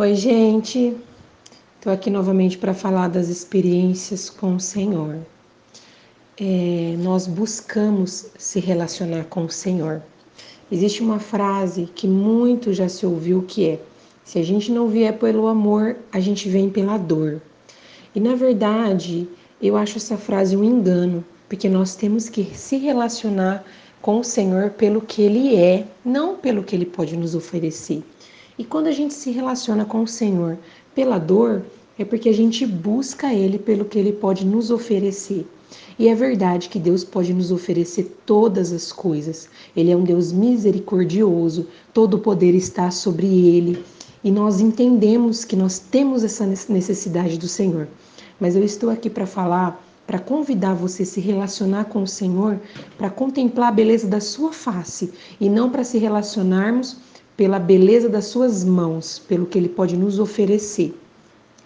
Oi, gente. Estou aqui novamente para falar das experiências com o Senhor. É, nós buscamos se relacionar com o Senhor. Existe uma frase que muito já se ouviu que é: se a gente não vier pelo amor, a gente vem pela dor. E na verdade, eu acho essa frase um engano, porque nós temos que se relacionar com o Senhor pelo que Ele é, não pelo que Ele pode nos oferecer. E quando a gente se relaciona com o Senhor pela dor, é porque a gente busca Ele pelo que Ele pode nos oferecer. E é verdade que Deus pode nos oferecer todas as coisas. Ele é um Deus misericordioso, todo o poder está sobre Ele. E nós entendemos que nós temos essa necessidade do Senhor. Mas eu estou aqui para falar, para convidar você a se relacionar com o Senhor, para contemplar a beleza da sua face e não para se relacionarmos pela beleza das suas mãos, pelo que ele pode nos oferecer.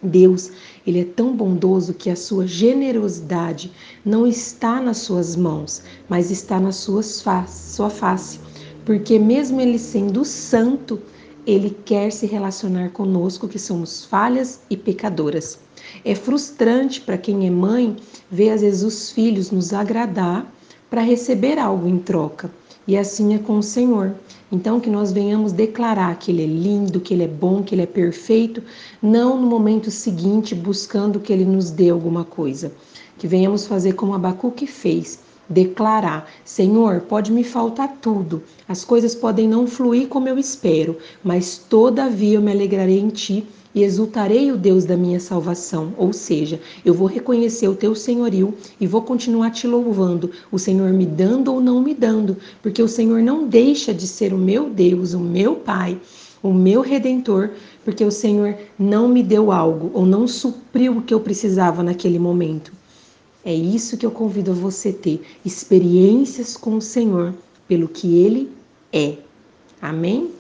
Deus, ele é tão bondoso que a sua generosidade não está nas suas mãos, mas está na suas face, sua face, porque mesmo ele sendo santo, ele quer se relacionar conosco que somos falhas e pecadoras. É frustrante para quem é mãe ver às vezes os filhos nos agradar para receber algo em troca. E assim é com o Senhor. Então, que nós venhamos declarar que Ele é lindo, que Ele é bom, que Ele é perfeito, não no momento seguinte buscando que Ele nos dê alguma coisa. Que venhamos fazer como Abacuque fez, declarar: Senhor, pode me faltar tudo, as coisas podem não fluir como eu espero, mas todavia eu me alegrarei em Ti e exultarei o Deus da minha salvação. Ou seja, eu vou reconhecer o teu senhorio e vou continuar te louvando, o Senhor me dando ou não me dando, porque o Senhor não deixa de ser o meu Deus, o meu Pai, o meu redentor, porque o Senhor não me deu algo ou não supriu o que eu precisava naquele momento. É isso que eu convido a você ter, experiências com o Senhor pelo que ele é. Amém?